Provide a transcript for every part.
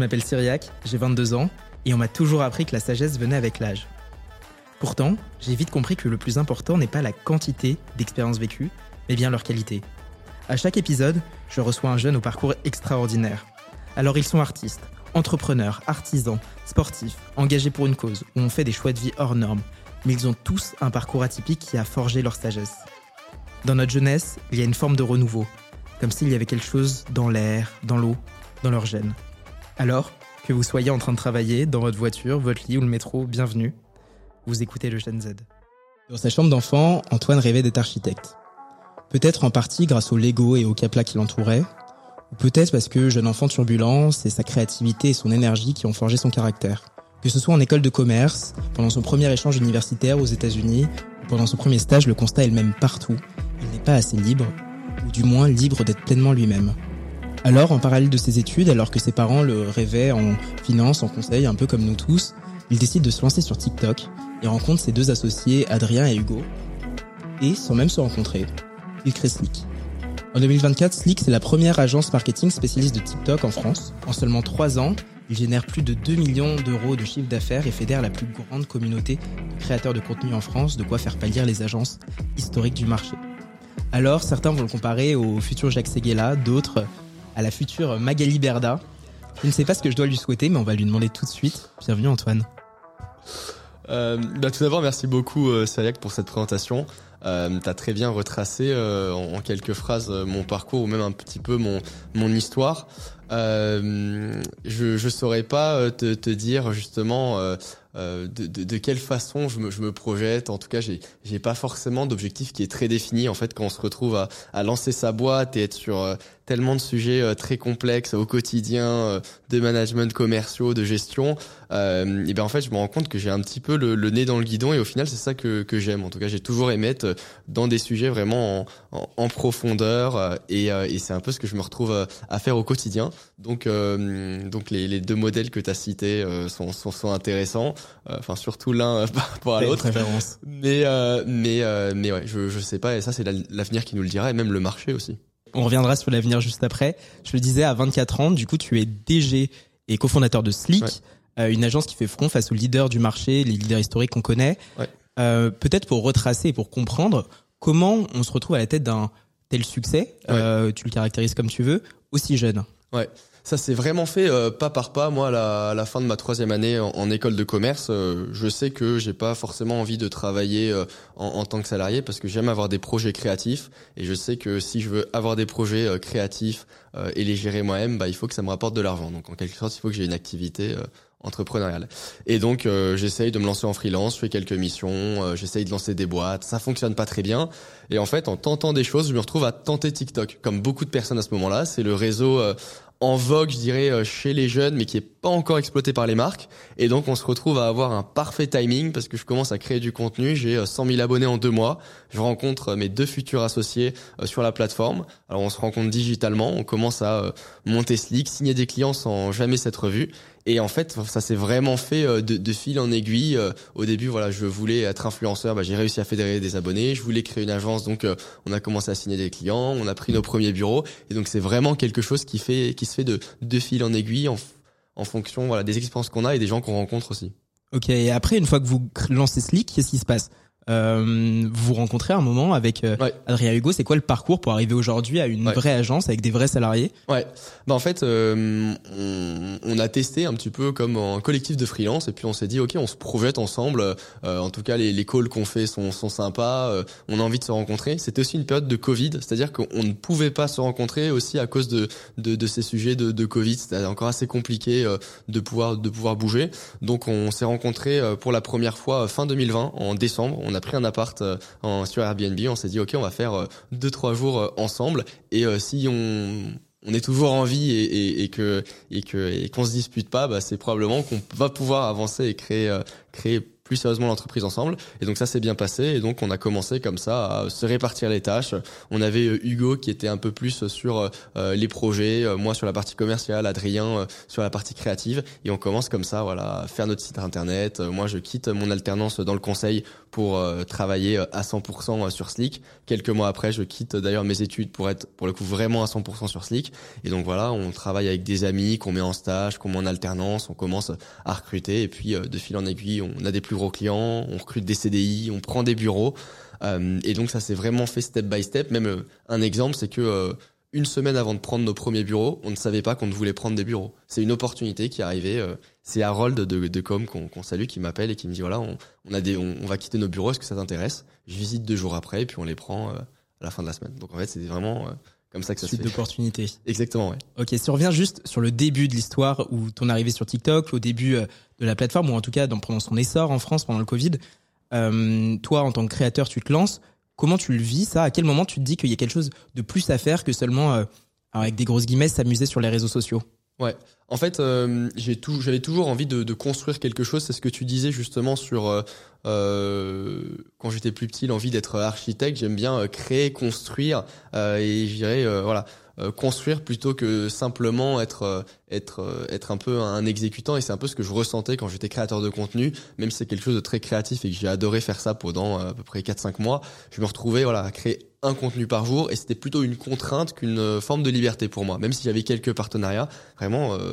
m'appelle Cyriac, j'ai 22 ans, et on m'a toujours appris que la sagesse venait avec l'âge. Pourtant, j'ai vite compris que le plus important n'est pas la quantité d'expériences vécues, mais bien leur qualité. À chaque épisode, je reçois un jeune au parcours extraordinaire. Alors ils sont artistes, entrepreneurs, artisans, sportifs, engagés pour une cause, ou ont fait des choix de vie hors normes, mais ils ont tous un parcours atypique qui a forgé leur sagesse. Dans notre jeunesse, il y a une forme de renouveau, comme s'il y avait quelque chose dans l'air, dans l'eau, dans leur gène. Alors, que vous soyez en train de travailler, dans votre voiture, votre lit ou le métro, bienvenue. Vous écoutez le Gen Z. Dans sa chambre d'enfant, Antoine rêvait d'être architecte. Peut-être en partie grâce au Lego et au capla qui l'entouraient, ou peut-être parce que jeune enfant turbulent, c'est sa créativité et son énergie qui ont forgé son caractère. Que ce soit en école de commerce, pendant son premier échange universitaire aux États-Unis, ou pendant son premier stage, le constat est le même partout. Il n'est pas assez libre, ou du moins libre d'être pleinement lui-même. Alors, en parallèle de ses études, alors que ses parents le rêvaient en finance, en conseil, un peu comme nous tous, il décide de se lancer sur TikTok et rencontre ses deux associés, Adrien et Hugo. Et, sans même se rencontrer, il crée Slick. En 2024, Slick, c'est la première agence marketing spécialiste de TikTok en France. En seulement 3 ans, il génère plus de 2 millions d'euros de chiffre d'affaires et fédère la plus grande communauté de créateurs de contenu en France, de quoi faire pâlir les agences historiques du marché. Alors, certains vont le comparer au futur Jacques Seguela, d'autres à la future Magali Berda. Je ne sais pas ce que je dois lui souhaiter, mais on va lui demander tout de suite. Bienvenue Antoine. Euh, bah, tout d'abord, merci beaucoup euh, pour cette présentation. Euh, tu as très bien retracé euh, en, quelques phrases euh, mon parcours ou même un petit peu mon, mon histoire. Je ne saurais pas te dire justement euh, de, de, de, quelle façon je me, je me projette. En tout cas, j'ai j'ai pas forcément d'objectif qui est très défini. En fait, quand on se retrouve à, à lancer sa boîte et être sur euh, tellement de sujets euh, très complexes au quotidien, de management commerciaux, de gestion, euh, et bien en fait, je me rends compte que j'ai un petit peu le, le, nez dans le guidon. Et au final, c'est ça que, que j'aime. En tout cas, j'ai toujours aimé être dans des sujets vraiment en, en, profondeur. Et, et c'est un peu ce que je me retrouve à faire au quotidien. Donc, donc les, les deux modèles que tu as cités sont, sont, sont intéressants. Euh, enfin surtout l'un euh, par rapport à l'autre. Mais euh, mais mais ouais, je je sais pas et ça c'est l'avenir qui nous le dira et même le marché aussi. On reviendra sur l'avenir juste après. Je le disais à 24 ans, du coup tu es DG et cofondateur de Slick, une agence qui fait front face aux leaders du marché, les leaders historiques qu'on connaît. Euh, Peut-être pour retracer et pour comprendre comment on se retrouve à la tête d'un tel succès, euh, tu le caractérises comme tu veux, aussi jeune. Ouais. Ça s'est vraiment fait euh, pas par pas. Moi, à la, fin de ma troisième année en, école de commerce, euh, je sais que j'ai pas forcément envie de travailler euh, en, tant que salarié parce que j'aime avoir des projets créatifs et je sais que si je veux avoir des projets créatifs et les gérer moi-même, bah, il faut que ça me rapporte de l'argent. Donc, en quelque sorte, il faut que j'ai une activité entrepreneuriale. Et donc, j'essaye de me lancer en freelance, je fais quelques missions, j'essaye de lancer des boîtes. Ça fonctionne pas très bien. Et en fait, en tentant des choses, je me retrouve à tenter TikTok. Comme beaucoup de personnes à ce moment-là, c'est le réseau en vogue, je dirais, euh, chez les jeunes, mais qui est pas encore exploité par les marques. Et donc, on se retrouve à avoir un parfait timing parce que je commence à créer du contenu. J'ai 100 euh, 000 abonnés en deux mois. Je rencontre euh, mes deux futurs associés sur la plateforme. Alors, on se rencontre digitalement. On commence à monter Slick, signer des clients sans jamais s'être vu. Et en fait, ça s'est vraiment fait de, de, fil en aiguille. Au début, voilà, je voulais être influenceur. Bah, j'ai réussi à fédérer des abonnés. Je voulais créer une agence, donc on a commencé à signer des clients. On a pris nos premiers bureaux. Et donc, c'est vraiment quelque chose qui fait, qui se fait de, de fil en aiguille en, en fonction voilà, des expériences qu'on a et des gens qu'on rencontre aussi. Ok, et après, une fois que vous lancez Slick, qu'est-ce qui se passe? Euh, vous rencontrez un moment avec euh, Adrien Hugo. C'est quoi le parcours pour arriver aujourd'hui à une vraie agence avec des vrais salariés? Ouais. Bah en fait, euh, on, on, a testé un petit peu comme un collectif de freelance et puis on s'est dit ok, on se projette ensemble. Euh, en tout cas, les, les calls qu'on fait sont, sont sympas. Euh, on a envie de se rencontrer. C'était aussi une période de Covid, c'est-à-dire qu'on ne pouvait pas se rencontrer aussi à cause de de, de ces sujets de, de Covid. C'était encore assez compliqué de pouvoir de pouvoir bouger. Donc on s'est rencontrés pour la première fois fin 2020 en décembre. On a pris un appart euh, en, sur Airbnb. On s'est dit, OK, on va faire euh, deux, trois jours euh, ensemble. Et si on, on est toujours en vie et, et, et que et que et qu'on se dispute pas, bah, c'est probablement qu'on va pouvoir avancer et créer créer plus sérieusement l'entreprise ensemble. Et donc ça s'est bien passé. Et donc on a commencé comme ça à se répartir les tâches. On avait euh, Hugo qui était un peu plus sur euh, les projets, moi sur la partie commerciale, Adrien sur la partie créative. Et on commence comme ça, voilà, à faire notre site internet. Moi je quitte mon alternance dans le conseil pour travailler à 100% sur Slick. Quelques mois après, je quitte d'ailleurs mes études pour être pour le coup vraiment à 100% sur Slick. Et donc voilà, on travaille avec des amis qu'on met en stage, qu'on met en alternance, on commence à recruter et puis de fil en aiguille, on a des plus clients, on recrute des CDI, on prend des bureaux. Euh, et donc ça s'est vraiment fait step by step. Même euh, un exemple, c'est que euh, une semaine avant de prendre nos premiers bureaux, on ne savait pas qu'on voulait prendre des bureaux. C'est une opportunité qui est arrivée. c'est Harold de, de Com qu'on salue qui m'appelle et qui me dit voilà, on, a des, on, va quitter nos bureaux. Est-ce que ça t'intéresse? Je visite deux jours après et puis on les prend à la fin de la semaine. Donc en fait, c'est vraiment comme ça que ça Suite d'opportunités. Exactement, ouais. Ok, si on revient juste sur le début de l'histoire ou ton arrivée sur TikTok, au début euh, de la plateforme, ou en tout cas dans, pendant son essor en France pendant le Covid, euh, toi, en tant que créateur, tu te lances. Comment tu le vis, ça? À quel moment tu te dis qu'il y a quelque chose de plus à faire que seulement, euh, avec des grosses guillemets, s'amuser sur les réseaux sociaux? Ouais. En fait, euh, j'avais toujours envie de, de, construire quelque chose. C'est ce que tu disais justement sur euh, euh quand j'étais plus petit, l'envie d'être architecte. J'aime bien euh, créer, construire et je dirais voilà construire plutôt que simplement être être être un peu un exécutant. Et c'est un peu ce que je ressentais quand j'étais créateur de contenu. Même si c'est quelque chose de très créatif et que j'ai adoré faire ça pendant à peu près 4-5 mois, je me retrouvais voilà à créer un contenu par jour et c'était plutôt une contrainte qu'une euh, forme de liberté pour moi. Même si j'avais quelques partenariats, vraiment euh,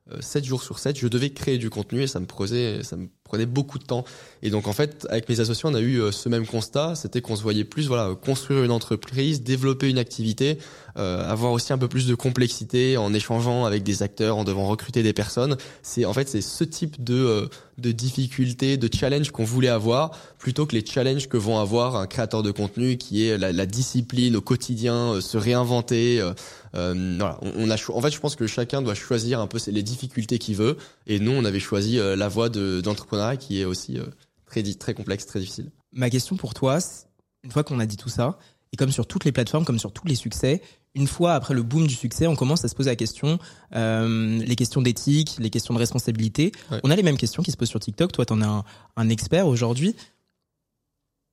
7 euh, jours sur 7, je devais créer du contenu et ça me prenait, ça me prenait beaucoup de temps. Et donc en fait, avec mes associés, on a eu euh, ce même constat, c'était qu'on se voyait plus voilà construire une entreprise, développer une activité, euh, avoir aussi un peu plus de complexité en échangeant avec des acteurs, en devant recruter des personnes. C'est en fait c'est ce type de euh, de difficultés, de challenge qu'on voulait avoir, plutôt que les challenges que vont avoir un créateur de contenu qui est la, la discipline au quotidien, se réinventer. voilà, on, a en fait, je pense que chacun doit choisir un peu les difficultés qu'il veut. Et nous, on avait choisi la voie d'entrepreneur qui est aussi euh, très, très complexe, très difficile. Ma question pour toi, une fois qu'on a dit tout ça, et comme sur toutes les plateformes, comme sur tous les succès, une fois après le boom du succès, on commence à se poser la question, euh, les questions d'éthique, les questions de responsabilité. On a les mêmes questions qui se posent sur TikTok. Toi, tu en as un, expert aujourd'hui.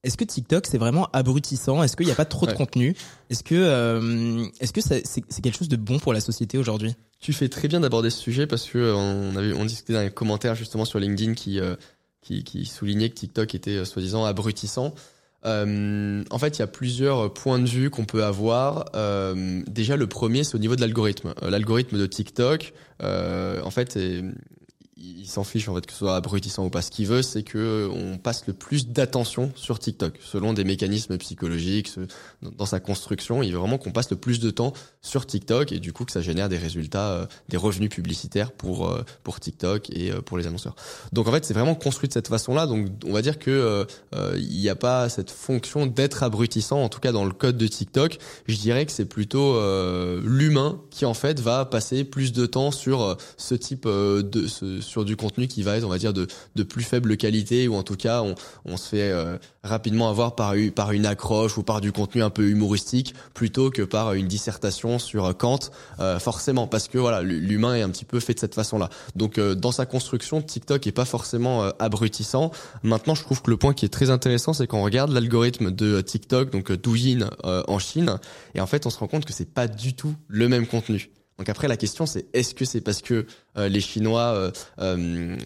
Est-ce que TikTok c'est vraiment abrutissant? Est-ce qu'il n'y a pas trop de contenu? Est-ce que euh, est-ce que c'est quelque chose de bon pour la société aujourd'hui? Tu fais très bien d'aborder ce sujet parce que euh, on avait on discutait dans les commentaires justement sur LinkedIn qui euh, qui, qui, soulignait que TikTok était euh, soi-disant abrutissant. Euh, en fait, il y a plusieurs points de vue qu'on peut avoir. Euh, déjà, le premier, c'est au niveau de l'algorithme. L'algorithme de TikTok, euh, en fait, est, il s'en fiche en fait que ce soit abrutissant ou pas. Ce qu'il veut, c'est que on passe le plus d'attention sur TikTok, selon des mécanismes psychologiques, dans sa construction. Il veut vraiment qu'on passe le plus de temps sur TikTok et du coup que ça génère des résultats, euh, des revenus publicitaires pour euh, pour TikTok et euh, pour les annonceurs. Donc en fait, c'est vraiment construit de cette façon-là. Donc on va dire que il n'y a pas cette fonction d'être abrutissant, en tout cas dans le code de TikTok. Je dirais que c'est plutôt l'humain qui en fait va passer plus de temps sur ce type de ce sur du contenu qui va être, on va dire, de, de plus faible qualité, ou en tout cas, on, on se fait euh, rapidement avoir par, par une accroche ou par du contenu un peu humoristique, plutôt que par une dissertation sur Kant, euh, forcément, parce que voilà, l'humain est un petit peu fait de cette façon-là. Donc, euh, dans sa construction, TikTok est pas forcément abrutissant. Maintenant, je trouve que le point qui est très intéressant, c'est qu'on regarde l'algorithme de TikTok, donc Douyin en Chine, et en fait, on se rend compte que c'est pas du tout le même contenu. Donc après la question c'est est-ce que c'est parce que euh, les Chinois euh, euh,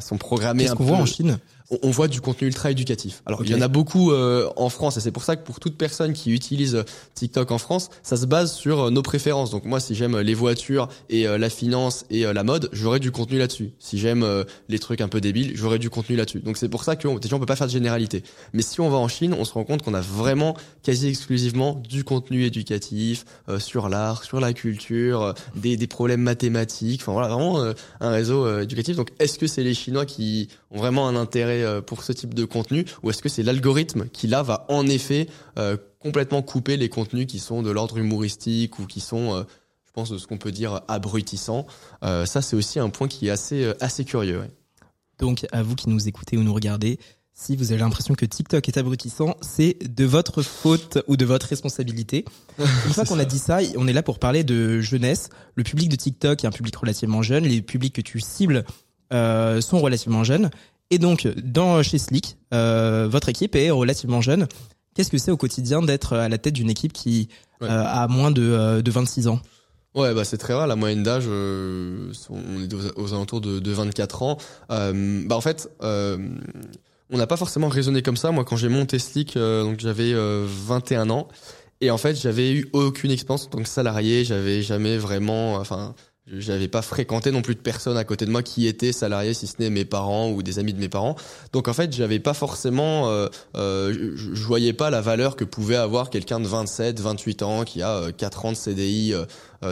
sont programmés Qu'est-ce qu'on voit en Chine? On, voit du contenu ultra éducatif. Alors il y en a beaucoup euh, en France et c'est pour ça que pour toute personne qui utilise TikTok en France, ça se base sur euh, nos préférences. Donc moi si j'aime les voitures et euh, la finance et la mode, j'aurai du contenu là-dessus. Si j'aime les trucs un peu débiles, j'aurai du contenu là-dessus. Donc c'est pour ça que déjà on peut pas faire de généralité. Mais si on va en Chine, on se rend compte qu'on a vraiment quasi exclusivement du contenu éducatif sur l'art, sur la culture, des, des problèmes mathématiques. Enfin voilà vraiment un réseau éducatif. Donc est-ce que c'est les Chinois qui ont vraiment un intérêt euh, pour ce type de contenu ou est-ce que c'est l'algorithme qui là va en effet euh, complètement couper les contenus qui sont de l'ordre humoristique ou qui sont euh, je pense de ce qu'on peut dire abrutissants? Ça c'est aussi un point qui est assez assez curieux donc à vous qui nous écoutez ou nous regardez si vous avez l'impression que TikTok est abrutissant, c'est de votre faute ou de votre responsabilité. Une fois qu'on a dit ça, on est là pour parler de jeunesse. Le public de TikTok est un public relativement jeune. Les publics que tu cibles euh, sont relativement jeunes. Et donc, dans chez Slick, euh, votre équipe est relativement jeune. Qu'est-ce que c'est au quotidien d'être à la tête d'une équipe qui Ouais. euh, a moins de, de 26 ans? Ouais, bah c'est très rare. La moyenne d'âge, on est aux, alentours de, de 24 ans. Bah en fait, on n'a pas forcément raisonné comme ça. Moi, quand j'ai monté Slick, euh, donc j'avais euh, 21 ans, et en fait, j'avais eu aucune expérience en tant que salarié. J'avais jamais vraiment, enfin, j'avais pas fréquenté non plus de personnes à côté de moi qui étaient salariés, si ce n'est mes parents ou des amis de mes parents. Donc en fait, j'avais pas forcément, euh, euh, je, voyais pas la valeur que pouvait avoir quelqu'un de 27, 28 ans qui a euh, 4 ans de CDI euh, euh,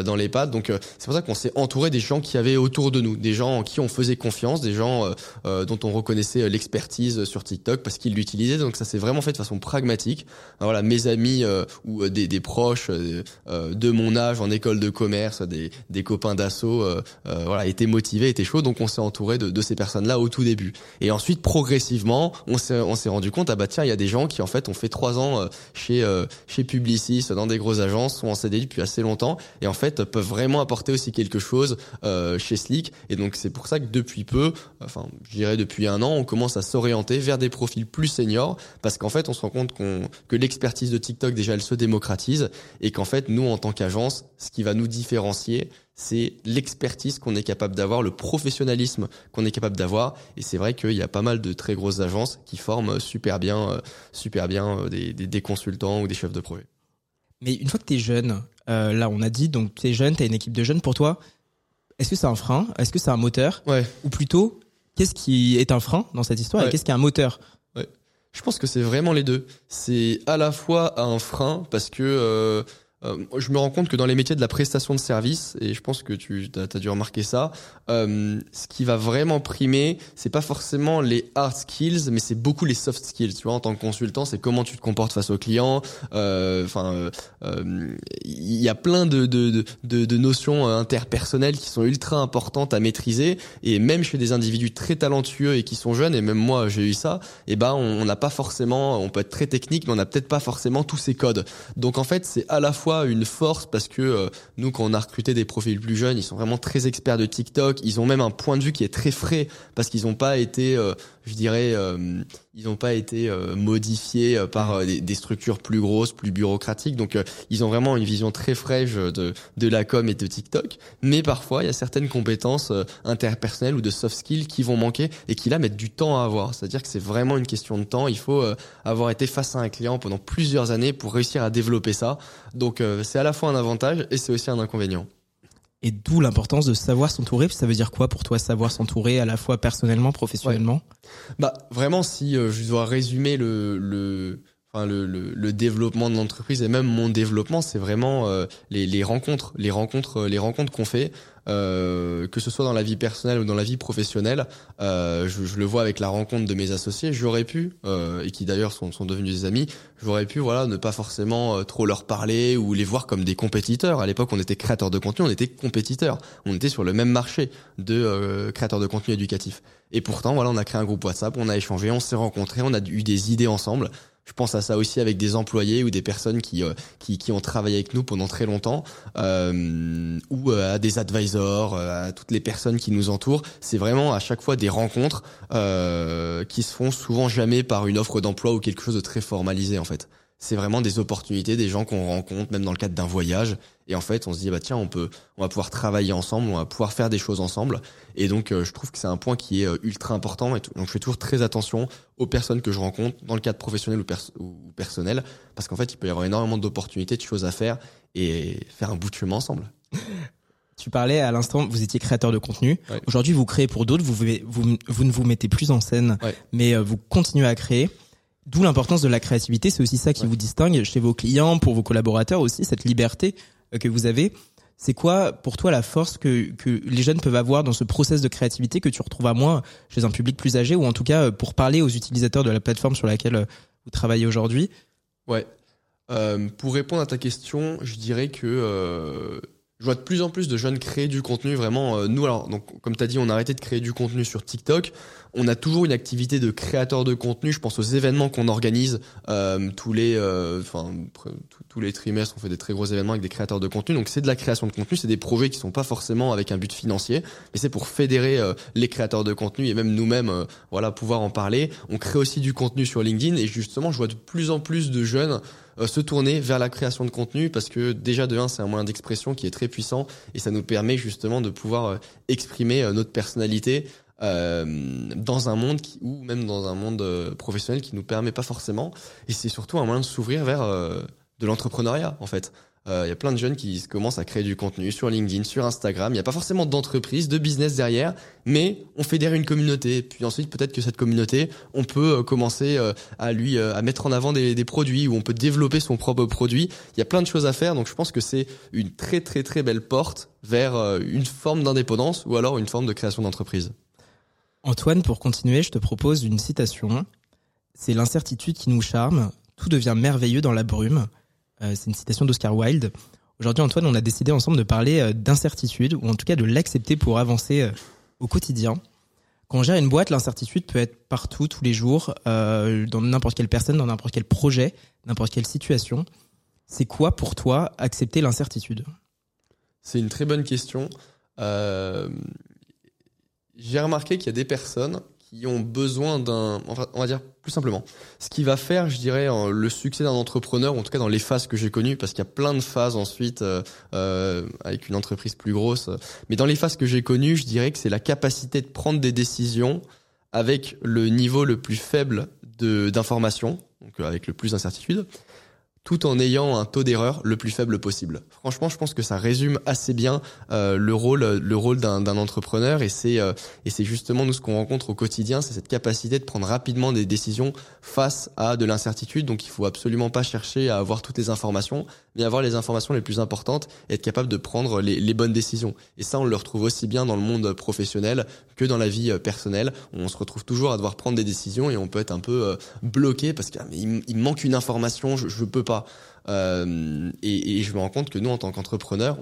dans les pattes. Donc euh, c'est pour ça qu'on s'est entouré des gens qui avaient autour de nous, des gens en qui on faisait confiance, des gens euh, euh, dont on reconnaissait euh, l'expertise sur TikTok parce qu'ils l'utilisaient. Donc ça s'est vraiment fait de façon pragmatique. Voilà, mes amis euh, ou euh, des, des proches euh, euh, de mon âge en école de commerce, des, des copains d'assaut, euh, euh, voilà, étaient motivés, étaient chauds. Donc on s'est entouré de, de ces personnes-là au tout début. Et ensuite, progressivement, on s'est on s'est rendu compte ah bah tiens, il y a des gens qui en fait ont fait trois ans euh, chez euh, chez Publicis dans des grosses agences, sont en CDI depuis assez longtemps et peuvent vraiment apporter aussi quelque chose euh, chez Slick. Et donc c'est pour ça que depuis peu, enfin je dirais depuis un an, on commence à s'orienter vers des profils plus seniors parce qu'en fait on se rend compte que l'expertise de TikTok déjà elle se démocratise et qu'en fait nous en tant qu'agence, ce qui va nous différencier c'est l'expertise qu'on est capable d'avoir, le professionnalisme qu'on est capable d'avoir. Et c'est vrai qu'il y a pas mal de très grosses agences qui forment super bien, euh, super bien euh, des, des, des consultants ou des chefs de projet. Mais une fois que tu es jeune, euh, là on a dit, donc tu es jeune, tu as une équipe de jeunes pour toi. Est-ce que c'est un frein? Est-ce que c'est un moteur? Ouais. Ou plutôt, qu'est-ce qui est un frein dans cette histoire et qu'est-ce qui est un moteur? Je pense que c'est vraiment les deux. C'est à la fois un frein parce que euh, je me rends compte que dans les métiers de la prestation de service, et je pense que tu as, dû remarquer ça, euh, ce qui va vraiment primer, c'est pas forcément les hard skills, mais c'est beaucoup les soft skills. Tu vois, en tant que consultant, c'est comment tu te comportes face aux clients. euh, Enfin, euh, il y a plein de, de, de, de, notions euh, interpersonnelles qui sont ultra importantes à maîtriser. Et même chez des individus très talentueux et qui sont jeunes, et même moi j'ai eu ça, et ben on n'a pas forcément, on peut être très technique, mais on n'a peut-être pas forcément tous ces codes. Donc en fait, c'est à la fois une force parce que euh, nous, quand on a recruté des profils plus jeunes, ils sont vraiment très experts de TikTok. Ils ont même un point de vue qui est très frais parce qu'ils n'ont pas été, euh, je dirais, euh, ils n'ont pas été euh, modifiés euh, par des, structures plus grosses, plus bureaucratiques. Donc ils ont vraiment une vision très fraîche de, de la com et de TikTok. Mais parfois, il y a certaines compétences interpersonnelles ou de soft skills qui vont manquer et qui là mettent du temps à avoir. C'est-à-dire que c'est vraiment une question de temps. Il faut avoir été face à un client pendant plusieurs années pour réussir à développer ça. Donc c'est à la fois un avantage et c'est aussi un inconvénient. Et d'où l'importance de savoir s'entourer. Ça veut dire quoi pour toi savoir s'entourer à la fois personnellement, professionnellement? Bah vraiment, si euh, je dois résumer le le enfin le, le, le développement de l'entreprise et même mon développement, c'est vraiment euh, les, les rencontres, les rencontres, les rencontres qu'on fait, euh, que ce soit dans la vie personnelle ou dans la vie professionnelle. Euh, je, je le vois avec la rencontre de mes associés. J'aurais pu euh, et qui d'ailleurs sont, sont devenus des amis. J'aurais pu voilà ne pas forcément euh, trop leur parler ou les voir comme des compétiteurs. À l'époque, on était créateurs de contenu, on était compétiteurs. On était sur le même marché de euh, créateurs de contenu éducatif. Et pourtant, voilà, on a créé un groupe WhatsApp, on a échangé, on s'est rencontrés, on a eu des idées ensemble. Je pense à ça aussi avec des employés ou des personnes qui euh, qui, qui ont travaillé avec nous pendant très longtemps, euh, ou euh, à des advisors, euh, à toutes les personnes qui nous entourent. C'est vraiment à chaque fois des rencontres euh, qui se font souvent jamais par une offre d'emploi ou quelque chose de très formalisé en fait. C'est vraiment des opportunités, des gens qu'on rencontre, même dans le cadre d'un voyage. Et en fait, on se dit bah tiens, on peut, on va pouvoir travailler ensemble, on va pouvoir faire des choses ensemble. Et donc, euh, je trouve que c'est un point qui est euh, ultra important. Et tout. donc, je fais toujours très attention aux personnes que je rencontre dans le cadre professionnel ou, pers- ou personnel, parce qu'en fait, il peut y avoir énormément d'opportunités, de choses à faire et faire un bout de chemin ensemble. Tu parlais à l'instant, vous étiez créateur de contenu. Ouais. Aujourd'hui, vous créez pour d'autres. Vous, vous, vous, vous ne vous mettez plus en scène, Ouais. mais euh, vous continuez à créer. D'où l'importance de la créativité. C'est aussi ça qui Ouais. vous distingue chez vos clients, pour vos collaborateurs aussi, cette liberté euh, que vous avez. C'est quoi pour toi la force que, que les jeunes peuvent avoir dans ce process de créativité que tu retrouves à moins chez un public plus âgé ou en tout cas euh, pour parler aux utilisateurs de la plateforme sur laquelle euh, vous travaillez aujourd'hui? Ouais. Euh, pour répondre à ta question, je dirais que euh, je vois de plus en plus de jeunes créer du contenu vraiment. Euh, nous, alors, donc, comme tu as dit, on a arrêté de créer du contenu sur TikTok. On a toujours une activité de créateur de contenu. Je pense aux événements qu'on organise euh, tous les, euh, enfin, tous les trimestres. On fait des très gros événements avec des créateurs de contenu. Donc, c'est de la création de contenu. C'est des projets qui sont pas forcément avec un but financier, mais c'est pour fédérer les créateurs de contenu et même nous-mêmes, voilà, pouvoir en parler. On crée aussi du contenu sur LinkedIn et justement, je vois de plus en plus de jeunes euh, se tourner vers la création de contenu parce que déjà de un c'est un moyen d'expression qui est très puissant et ça nous permet justement de pouvoir euh, exprimer euh, notre personnalité dans un monde qui, ou même dans un monde professionnel qui nous permet pas forcément et c'est surtout un moyen de s'ouvrir vers de l'entrepreneuriat en fait il euh, y a plein de jeunes qui commencent à créer du contenu sur LinkedIn, sur Instagram. Il n'y a pas forcément d'entreprise, de business derrière, mais on fédère une communauté. Puis ensuite, peut-être que cette communauté, on peut euh, commencer euh, à lui à mettre en avant des, des produits ou on peut développer son propre produit. Il y a plein de choses à faire. Donc je pense que c'est une très très très belle porte vers une forme d'indépendance ou alors une forme de création d'entreprise. Antoine, pour continuer, je te propose une citation. C'est l'incertitude qui nous charme. Tout devient merveilleux dans la brume. Euh, c'est une citation d'Oscar Wilde. Aujourd'hui, Antoine, on a décidé ensemble de parler euh, d'incertitude, ou en tout cas de l'accepter pour avancer euh, au quotidien. Quand on gère une boîte, l'incertitude peut être partout, tous les jours, dans n'importe quelle personne, dans n'importe quel projet, n'importe quelle situation. C'est quoi pour toi accepter l'incertitude? C'est une très bonne question. J'ai remarqué qu'il y a des personnes qui ont besoin d'un, enfin, on va dire plus simplement, ce qui va faire, je dirais, le succès d'un entrepreneur, en tout cas dans les phases que j'ai connues, parce qu'il y a plein de phases ensuite euh, euh, avec une entreprise plus grosse, mais dans les phases que j'ai connues, je dirais que c'est la capacité de prendre des décisions avec le niveau le plus faible d'information, donc avec le plus d'incertitude, tout en ayant un taux d'erreur le plus faible possible. Franchement, je pense que ça résume assez bien euh, le rôle, le rôle d'un entrepreneur et c'est euh, et c'est justement nous ce qu'on rencontre au quotidien, c'est cette capacité de prendre rapidement des décisions face à de l'incertitude. Donc, il faut absolument pas chercher à avoir toutes les informations, mais avoir les informations les plus importantes et être capable de prendre les, bonnes décisions. Et ça, on le retrouve aussi bien dans le monde professionnel que dans la vie euh, personnelle. On se retrouve toujours à devoir prendre des décisions et on peut être un peu bloqué parce qu'il ah, manque une information, je, je peux pas euh, et, je me rends compte que nous, en tant qu'entrepreneurs,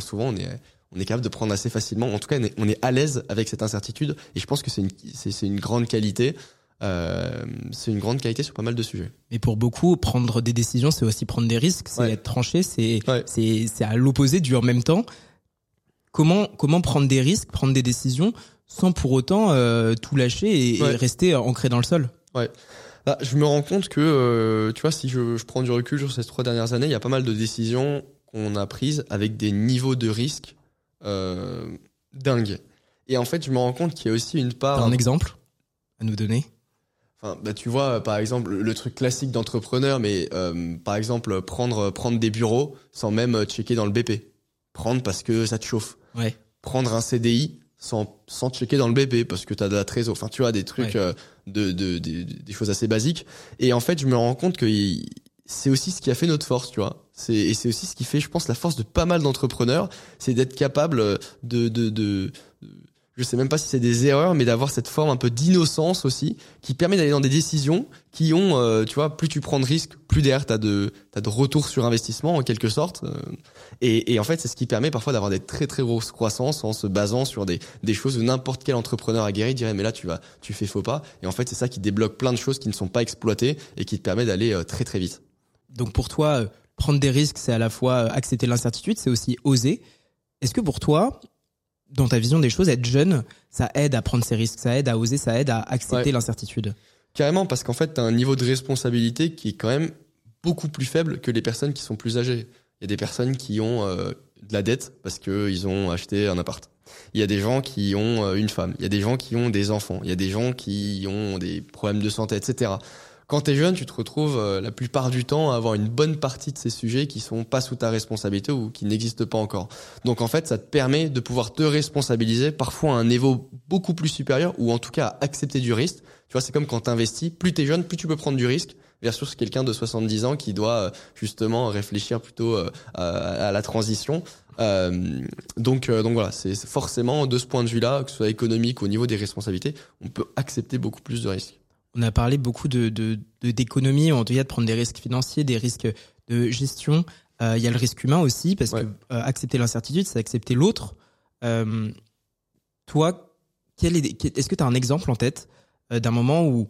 souvent on est capable de prendre assez facilement. En tout cas, on est à l'aise avec cette incertitude. Et je pense que c'est, une grande qualité. Euh, c'est une grande qualité sur pas mal de sujets. Mais pour beaucoup, prendre des décisions, c'est aussi prendre des risques, c'est être tranché, c'est, c'est à l'opposé du en même temps. Comment, comment prendre des risques, prendre des décisions sans pour autant euh, tout lâcher et, et, rester ancré dans le sol? Ouais. Bah, je me rends compte que, euh, tu vois, si je, je, prends du recul sur ces trois dernières années, il y a pas mal de décisions qu'on a prises avec des niveaux de risque dingues. Et en fait, je me rends compte qu'il y a aussi une part. un exemple à nous donner? Enfin, bah, tu vois, par exemple, le truc classique d'entrepreneur, mais euh, par exemple, prendre, prendre des bureaux sans même checker dans le BP. Prendre parce que ça te chauffe. Ouais. Prendre un CDI sans, sans checker dans le BP parce que tu as de la trésor. Enfin, tu vois, des trucs, euh, de, de, des choses assez basiques. Et en fait, je me rends compte que c'est aussi ce qui a fait notre force, tu vois. C'est, et c'est aussi ce qui fait, je pense, la force de pas mal d'entrepreneurs, c'est d'être capable de, de, de, je sais même pas si c'est des erreurs, mais d'avoir cette forme un peu d'innocence aussi, qui permet d'aller dans des décisions qui ont, euh, tu vois, plus tu prends de risques, plus derrière t'as de, t'as de retour sur investissement en quelque sorte. Euh. Et, et en fait, c'est ce qui permet parfois d'avoir des très très grosses croissances en se basant sur des, des choses où n'importe quel entrepreneur aguerri dirait mais là tu vas, tu fais faux pas. Et en fait, c'est ça qui débloque plein de choses qui ne sont pas exploitées et qui te permet d'aller euh, très très vite. Donc pour toi, prendre des risques, c'est à la fois accepter l'incertitude, c'est aussi oser. Est-ce que pour toi, dans ta vision des choses, être jeune, ça aide à prendre ses risques, ça aide à oser, ça aide à accepter l'incertitude. Carrément, parce qu'en fait, tu as un niveau de responsabilité qui est quand même beaucoup plus faible que les personnes qui sont plus âgées. Il y a des personnes qui ont euh, de la dette parce qu'ils ont acheté un appart. Il y a des gens qui ont euh, une femme. Il y a des gens qui ont des enfants. Il y a des gens qui ont des problèmes de santé, etc quand tu es jeune, tu te retrouves euh, la plupart du temps à avoir une bonne partie de ces sujets qui sont pas sous ta responsabilité ou qui n'existent pas encore. Donc en fait, ça te permet de pouvoir te responsabiliser parfois à un niveau beaucoup plus supérieur ou en tout cas accepter du risque. Tu vois, c'est comme quand tu investis, plus tu es jeune, plus tu peux prendre du risque versus quelqu'un de 70 ans qui doit euh, justement réfléchir plutôt euh, à, la transition. donc, donc voilà, c'est forcément de ce point de vue-là, que ce soit économique au niveau des responsabilités, on peut accepter beaucoup plus de risques on a parlé beaucoup de d'économie, de, en tout cas de prendre des risques financiers, des risques de gestion. Il y a le risque humain aussi, parce que accepter l'incertitude, c'est accepter l'autre. toi, quel est, est-ce que tu as un exemple en tête d'un moment où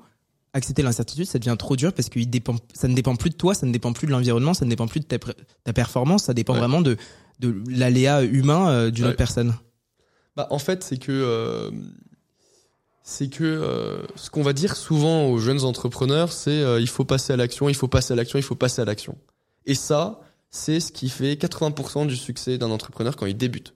accepter l'incertitude, ça devient trop dur parce que dépend, ça ne dépend plus de toi, ça ne dépend plus de l'environnement, ça ne dépend plus de ta, performance, ça dépend vraiment de, de l'aléa humain euh, d'une autre personne? Bah, en fait, c'est que, euh, c'est que euh, ce qu'on va dire souvent aux jeunes entrepreneurs, c'est il faut passer à l'action, il faut passer à l'action, il faut passer à l'action. Et ça, c'est ce qui fait 80% du succès d'un entrepreneur quand il débute.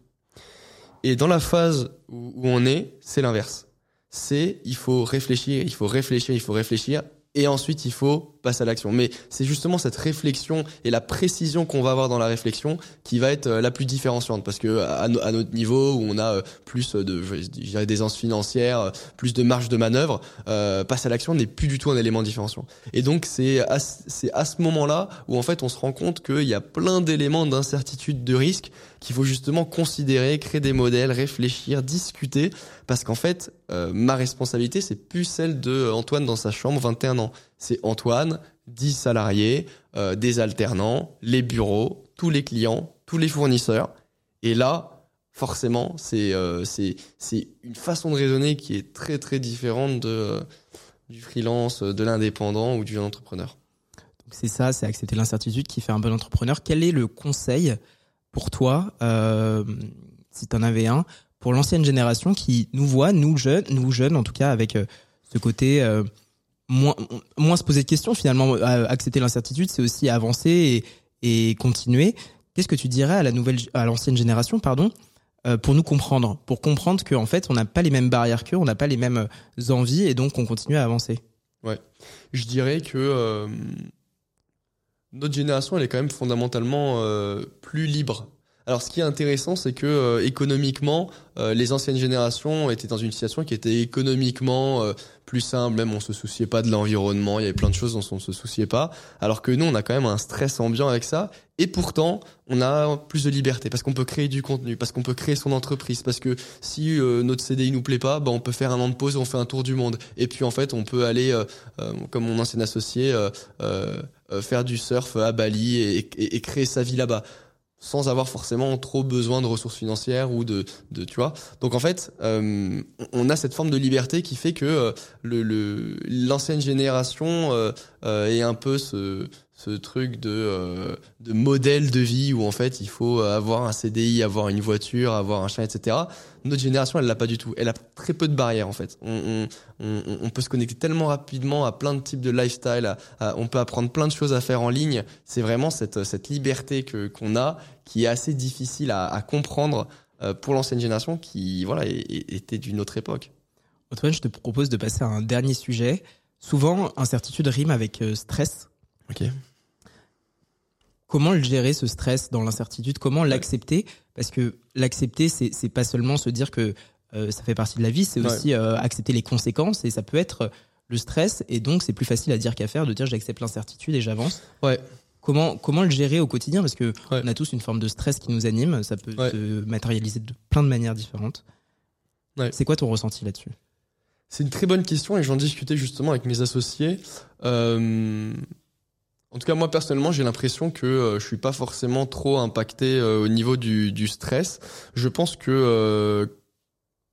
Et dans la phase où on est, c'est l'inverse c'est il faut réfléchir, il faut réfléchir, il faut réfléchir, et ensuite il faut passer à l'action. Mais c'est justement cette réflexion et la précision qu'on va avoir dans la réflexion qui va être euh, la plus différenciante parce que à, notre niveau où on a euh, plus de je d'aisance financière, euh, plus de marge de manœuvre, passer à l'action n'est plus du tout un élément différenciant. Et donc c'est à, c'est à ce moment-là où en fait on se rend compte qu'il y a plein d'éléments d'incertitude, de risque qu'il faut justement considérer, créer des modèles, réfléchir, discuter parce qu'en fait ma responsabilité c'est plus celle de Antoine dans sa chambre 21 ans c'est Antoine, 10 salariés, euh, des alternants, les bureaux, tous les clients, tous les fournisseurs. Et là, forcément, c'est euh, une façon de raisonner qui est très très différente de, euh, du freelance, de l'indépendant ou du entrepreneur. C'est ça, c'est accepter l'incertitude qui fait un bon entrepreneur. Quel est le conseil pour toi, si tu en avais un, pour l'ancienne génération qui nous voit, nous jeunes, nous jeunes en tout cas, avec ce côté moins, moins se poser de questions finalement. Accepter l'incertitude, c'est aussi avancer et, continuer. Qu'est-ce que tu dirais à la nouvelle, l'ancienne génération, pardon, euh, pour nous comprendre, pour comprendre qu'en fait, on n'a pas les mêmes barrières qu'eux, on n'a pas les mêmes envies et donc on continue à avancer? Ouais, je dirais que euh, notre génération, elle est quand même fondamentalement euh, plus libre alors, ce qui est intéressant, c'est que euh, économiquement, euh, les anciennes générations étaient dans une situation qui était économiquement euh, plus simple. Même on se souciait pas de l'environnement. Il y avait plein de choses dont on se souciait pas. Alors que nous, on a quand même un stress ambiant avec ça. Et pourtant, on a plus de liberté parce qu'on peut créer du contenu, parce qu'on peut créer son entreprise, parce que si notre CDI nous plaît pas, bah, on peut faire un an de pause, on fait un tour du monde. Et puis en fait, on peut aller, comme mon ancien associé, faire du surf à Bali et créer sa vie là-bas sans avoir forcément trop besoin de ressources financières ou de, de tu vois. Donc en fait, euh, on a cette forme de liberté qui fait que euh, le l'ancienne génération euh, euh, est un peu ce ce truc de euh, de modèle de vie où en fait il faut avoir un CDI, avoir une voiture, avoir un chien, etc. Notre génération, elle l'a pas du tout. Elle a très peu de barrières en fait. On, on, on, peut se connecter tellement rapidement à plein de types de lifestyle. on peut apprendre plein de choses à faire en ligne. C'est vraiment cette cette liberté que qu'on a qui est assez difficile à, à comprendre euh, pour l'ancienne génération qui voilà était d'une autre époque. Antoine, je te propose de passer à un dernier sujet. Souvent, incertitude rime avec euh, stress. Ok. Comment le gérer ce stress dans l'incertitude? Comment l'accepter? Parce que l'accepter, c'est c'est pas seulement se dire que euh, ça fait partie de la vie, c'est aussi euh, accepter les conséquences et ça peut être le stress. Et donc c'est plus facile à dire qu'à faire de dire j'accepte l'incertitude et j'avance. Ouais. Comment comment le gérer au quotidien? Parce que on a tous une forme de stress qui nous anime, ça peut se matérialiser de plein de manières différentes. C'est quoi ton ressenti là-dessus? C'est une très bonne question et j'en discutais justement avec mes associés. Euh, en tout cas, moi personnellement, j'ai l'impression que euh, je suis pas forcément trop impacté euh, au niveau du, du, stress. Je pense que euh,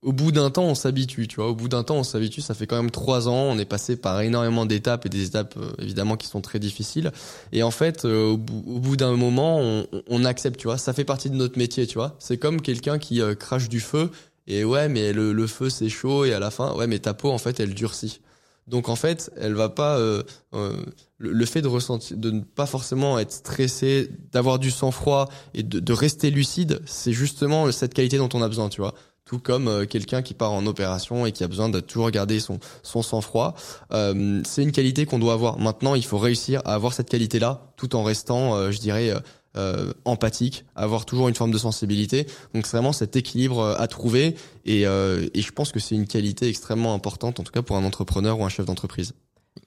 au bout d'un temps, on s'habitue. Tu vois, au bout d'un temps, on s'habitue. Ça fait quand même trois ans. On est passé par énormément d'étapes et des étapes évidemment qui sont très difficiles. Et en fait, au bout, d'un moment, on, on, accepte. Tu vois, ça fait partie de notre métier. Tu vois, c'est comme quelqu'un qui crache du feu. Et ouais, mais le, le feu c'est chaud et à la fin, ouais, mais ta peau en fait elle durcit. Donc en fait, elle va pas euh, euh, le, fait de ressentir, de ne pas forcément être stressé, d'avoir du sang-froid et de, rester lucide, c'est justement cette qualité dont on a besoin, tu vois. Tout comme euh, quelqu'un qui part en opération et qui a besoin de toujours garder son son sang-froid, c'est une qualité qu'on doit avoir. Maintenant, il faut réussir à avoir cette qualité-là, tout en restant, je dirais, euh, empathique, avoir toujours une forme de sensibilité. Donc c'est vraiment cet équilibre euh, à trouver et, euh, et je pense que c'est une qualité extrêmement importante, en tout cas pour un entrepreneur ou un chef d'entreprise.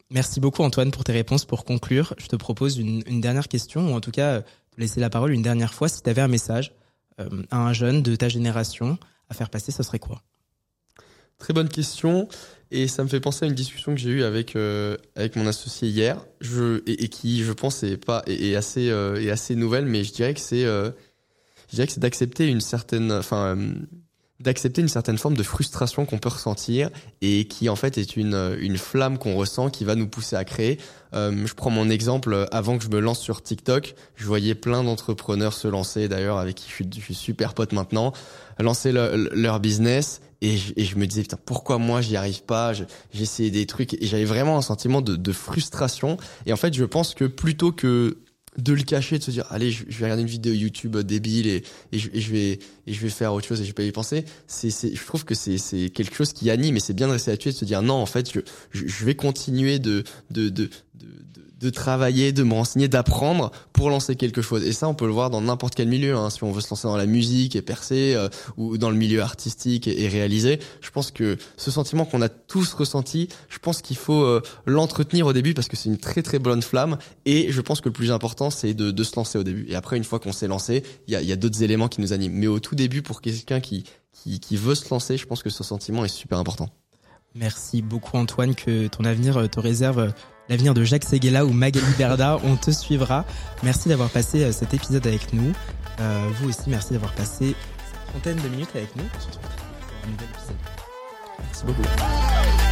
Merci beaucoup Antoine pour tes réponses. Pour conclure, je te propose une, une dernière question, ou en tout cas te laisser la parole une dernière fois. Si tu avais un message à un jeune de ta génération à faire passer, ce serait quoi? Très bonne question. Et ça me fait penser à une discussion que j'ai eue avec euh, avec mon associé hier, je, et, qui, je pense, est pas est, assez euh, est assez nouvelle, mais je dirais que c'est euh, c'est d'accepter une certaine, enfin d'accepter une certaine forme de frustration qu'on peut ressentir et qui en fait est une, une flamme qu'on ressent qui va nous pousser à créer. Euh, je prends mon exemple, avant que je me lance sur TikTok, je voyais plein d'entrepreneurs se lancer, d'ailleurs avec qui je suis, je suis super pote maintenant, lancer leur business et je, et je, me disais putain pourquoi moi j'y arrive pas? J'essayais des trucs et j'avais vraiment un sentiment de, de frustration et en fait je pense que plutôt que de le cacher, de se dire allez je, vais regarder une vidéo YouTube débile et, et, je, vais et je vais faire autre chose et je vais pas y penser. C'est je trouve que c'est c'est quelque chose qui anime et c'est bien de rester là-dessus et de se dire non en fait je je, vais continuer de de, de, de de travailler, de me renseigner, d'apprendre pour lancer quelque chose. Et ça, on peut le voir dans n'importe quel milieu. Hein. Si on veut se lancer dans la musique et percer, euh, ou dans le milieu artistique et, réaliser, je pense que ce sentiment qu'on a tous ressenti, je pense qu'il faut euh, l'entretenir au début parce que c'est une très très bonne flamme. Et je pense que le plus important, c'est de, de, se lancer au début. Et après, une fois qu'on s'est lancé, il y a, y a d'autres éléments qui nous animent. Mais au tout début, pour quelqu'un qui, qui, qui veut se lancer, je pense que ce sentiment est super important. Merci beaucoup Antoine, que ton avenir euh, te réserve l'avenir de Jacques Seguela ou Magali Berda. On te suivra. Merci d'avoir passé euh, cet épisode avec nous. Euh, vous aussi, merci d'avoir passé cette trentaine de minutes avec nous. On pour un nouvel épisode. Merci beaucoup.